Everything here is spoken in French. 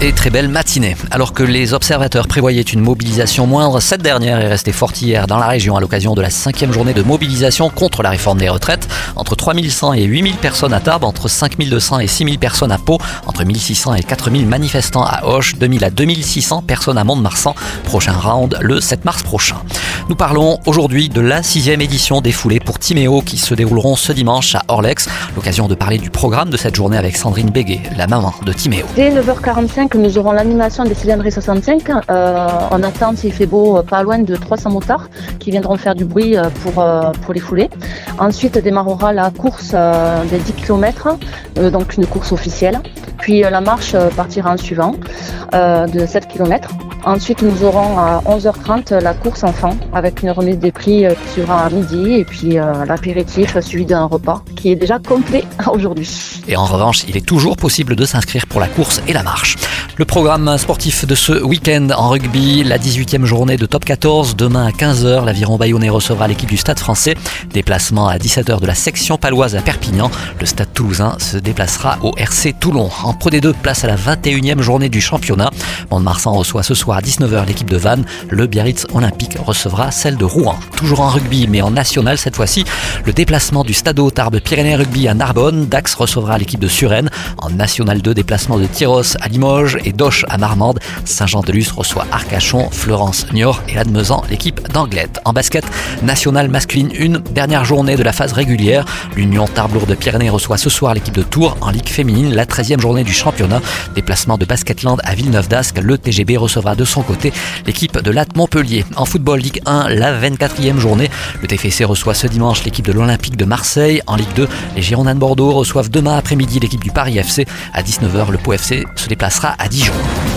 et très belle matinée. Alors que les observateurs prévoyaient une mobilisation moindre, cette dernière est restée forte hier dans la région à l'occasion de la cinquième journée de mobilisation contre la réforme des retraites. Entre 3100 et 8000 personnes à Tarbes, entre 5200 et 6000 personnes à Pau, entre 1600 et 4000 manifestants à Hoche, 2000 à 2600 personnes à Mont-de-Marsan. Prochain round le 7 mars prochain. Nous parlons aujourd'hui de la sixième édition des foulées pour Timéo qui se dérouleront ce dimanche à Orlex. L'occasion de parler du programme de cette journée avec Sandrine Béguet, la maman de Timéo. Dès 9h45, nous aurons l'animation des cylindres 65. Euh, on attend, s'il fait beau, pas loin de 300 motards qui viendront faire du bruit euh, pour, euh, pour les foulées. Ensuite démarrera la course des 10 km, donc une course officielle. Puis la marche partira en suivant de 7 km. Ensuite, nous aurons à 11h30 la course enfant avec une remise des prix euh, qui sera à midi et puis euh, l'apéritif suivi d'un repas qui est déjà complet aujourd'hui. Et en revanche, il est toujours possible de s'inscrire pour la course et la marche. Le programme sportif de ce week-end en rugby, la 18e journée de top 14. Demain à 15h, l'aviron bayonnais recevra l'équipe du Stade français. Déplacement à 17h de la section paloise à Perpignan. Le Stade toulousain se déplacera au RC Toulon. En Pro D2, place à la 21e journée du championnat. Mont-de-Marsan reçoit ce soir à 19h l'équipe de Vannes. Le Biarritz Olympique recevra celle de Rouen. Toujours en rugby, mais en national cette fois-ci. Le déplacement du Stade Tarbes Pyrénées Rugby à Narbonne. Dax recevra l'équipe de Suresnes. En national 2, déplacement de Tyros à Limoges et Doche à Marmande. Saint-Jean-de-Luz reçoit Arcachon, Florence, Niort et Lannemezan, l'équipe d'Anglette. En basket, national masculine 1, dernière journée de la phase régulière. L'Union Tarbes de Pyrénées reçoit ce soir l'équipe de Tours en Ligue féminine, la 13e journée du championnat. Déplacement de Basketland à Villeneuve d'Ascq. Le TGB recevra de son côté l'équipe de Latte Montpellier. En football Ligue 1, la 24e journée. Le TFC reçoit ce dimanche l'équipe de l'Olympique de Marseille. En Ligue 2, les Girondins de Bordeaux reçoivent demain après-midi l'équipe du Paris FC. À 19h, le Pau FC se déplacera à Dijon.